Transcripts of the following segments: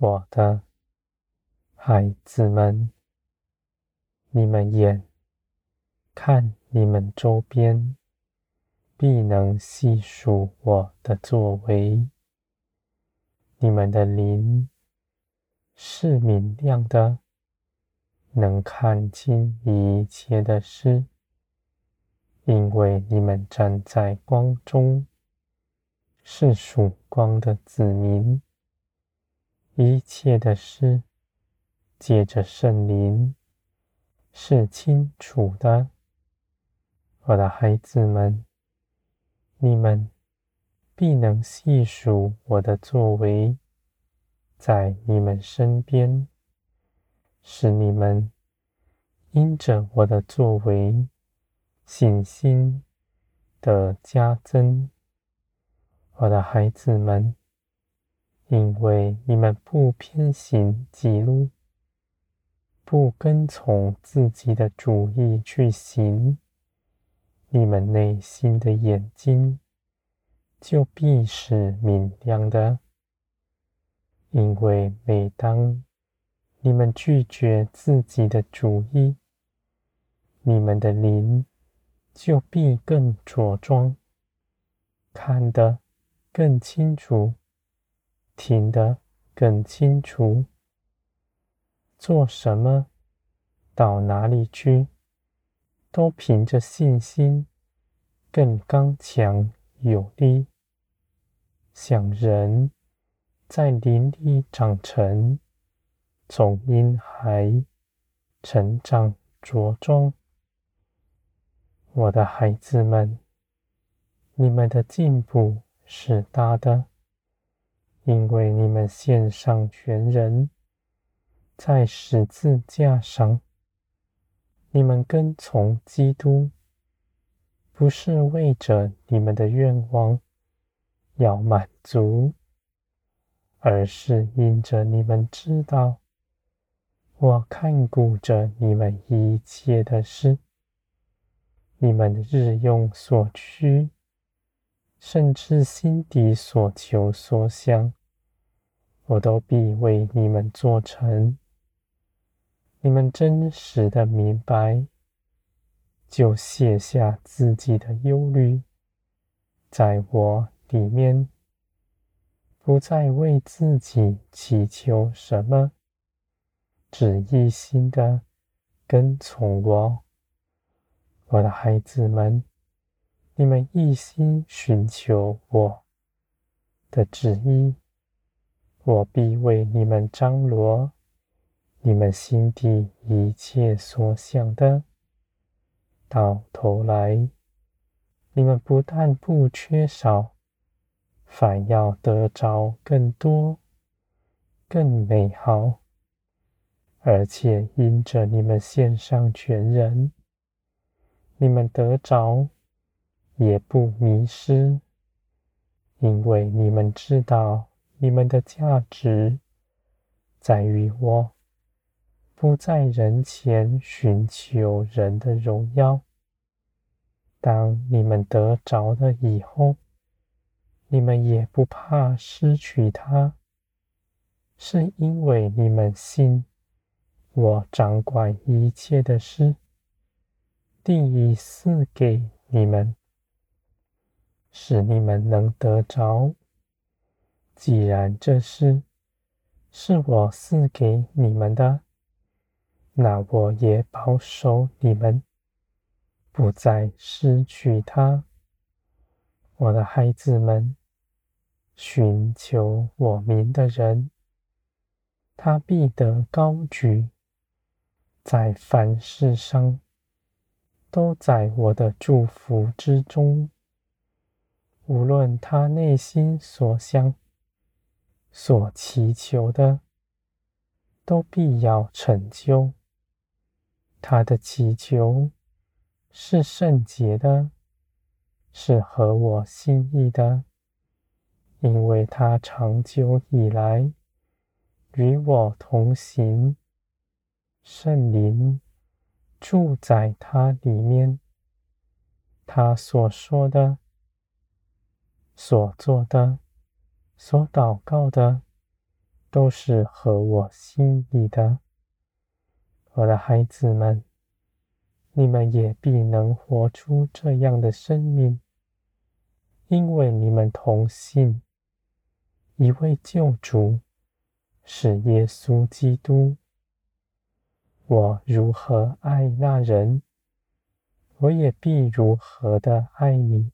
我的孩子们，你们眼看你们周边，必能细数我的作为。你们的灵是明亮的，能看清一切的事，因为你们站在光中，是曙光的子民。一切的事，借着圣灵是清楚的。我的孩子们，你们必能细数我的作为，在你们身边，使你们因着我的作为，信心的加增。我的孩子们。因为你们不偏行己路，不跟从自己的主意去行，你们内心的眼睛就必是明亮的。因为每当你们拒绝自己的主意，你们的灵就必更茁壮，看得更清楚。听得更清楚，做什么，到哪里去，都凭着信心，更刚强有力，像人在林里长成，从婴孩成长茁壮。我的孩子们，你们的进步是大的。因为你们献上全人，在十字架上，你们跟从基督，不是为着你们的愿望要满足，而是因着你们知道，我看顾着你们一切的事，你们的日用所需，甚至心底所求所想。我都必为你们做成。你们真实的明白，就卸下自己的忧虑，在我里面，不再为自己祈求什么，只一心的跟从我。我的孩子们，你们一心寻求我的旨意。我必为你们张罗你们心底一切所想的，到头来，你们不但不缺少，反要得着更多、更美好，而且因着你们献上全人，你们得着也不迷失，因为你们知道。你们的价值在于我，不在人前寻求人的荣耀。当你们得着了以后，你们也不怕失去它，是因为你们信我掌管一切的事，定已赐给你们，使你们能得着。既然这事是我赐给你们的，那我也保守你们，不再失去它。我的孩子们，寻求我名的人，他必得高举，在凡事上都在我的祝福之中，无论他内心所想。所祈求的，都必要成就。他的祈求是圣洁的，是合我心意的，因为他长久以来与我同行，圣灵住在他里面，他所说的，所做的。所祷告的，都是合我心意的。我的孩子们，你们也必能活出这样的生命，因为你们同信一位救主，是耶稣基督。我如何爱那人，我也必如何的爱你。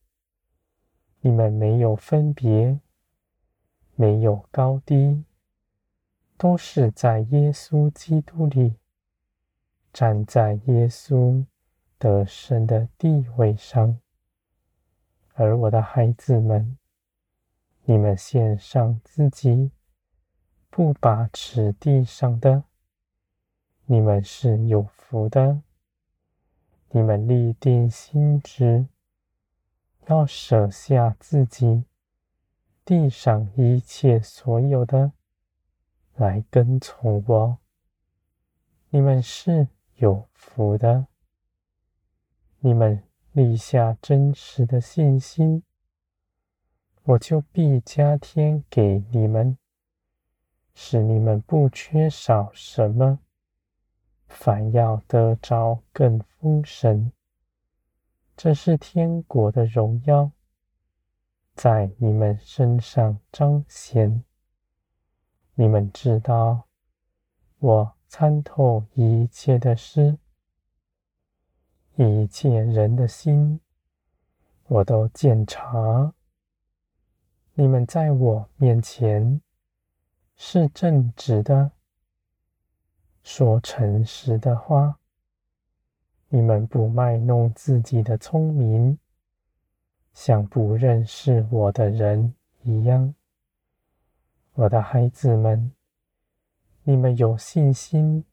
你们没有分别，没有高低，都是在耶稣基督里，站在耶稣得胜的地位上。而我的孩子们，你们献上自己，不把持地上的。你们是有福的，你们立定心志，要舍下自己地上一切所有的，来跟从我。你们是有福的，你们立下真实的信心，我就必加添给你们，使你们不缺少什么。反要得着更丰盛，这是天国的荣耀，在你们身上彰显。你们知道，我参透一切的事，一切人的心，我都鉴察。你们在我面前是正直的。说诚实的话，你们不卖弄自己的聪明，像不认识我的人一样。我的孩子们，你们有信心，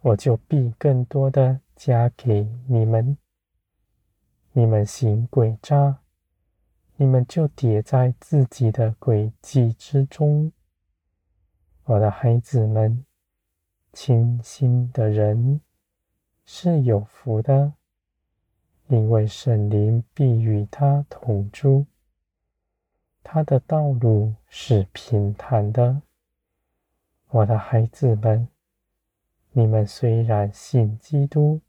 我就必更多的加给你们。你们行诡诈，你们就跌在自己的诡计之中。我的孩子们。清心的人是有福的，因为圣灵必与他同住。他的道路是平坦的。我的孩子们，你们虽然信基督，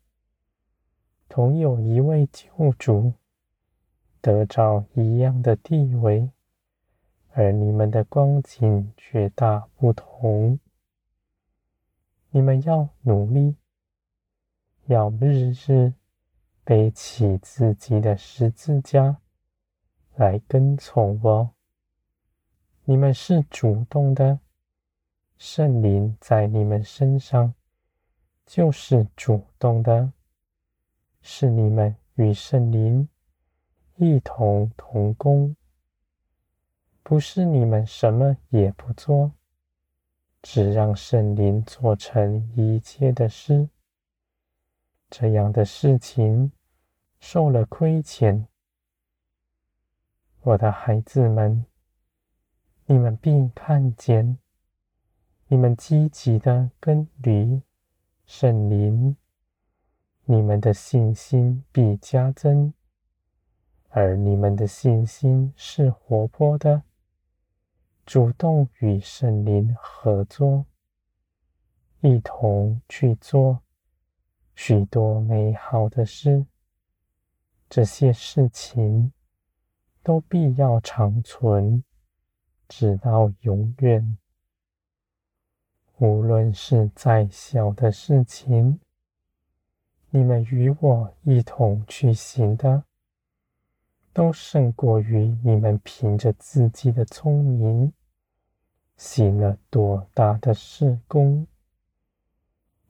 同有一位救主，得着一样的地位，而你们的光景却大不同。你们要努力，要日日背起自己的十字架来跟从我。你们是主动的，圣灵在你们身上就是主动的，是你们与圣灵一同同工，不是你们什么也不做。只让圣灵做成一切的事，这样的事情受了亏欠。我的孩子们，你们必看见，你们积极的跟驴圣灵，你们的信心必加增，而你们的信心是活泼的。主动与圣灵合作，一同去做许多美好的事。这些事情都必要长存，直到永远。无论是再小的事情，你们与我一同去行的，都胜过于你们凭着自己的聪明行了多大的事功。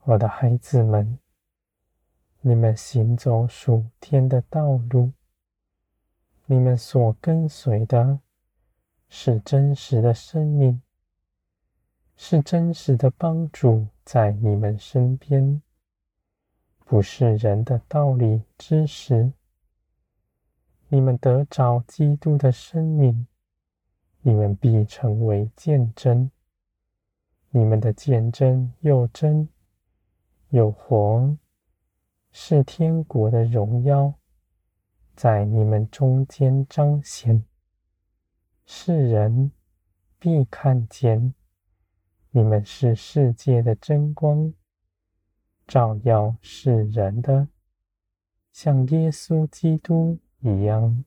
我的孩子们，你们行走属天的道路，你们所跟随的是真实的生命，是真实的帮助在你们身边，不是人的道理知识。你们得着基督的生命，你们必成为见证。你们的见证又真又活，是天国的荣耀，在你们中间彰显。世人必看见，你们是世界的真光，照耀世人的，像耶稣基督一样。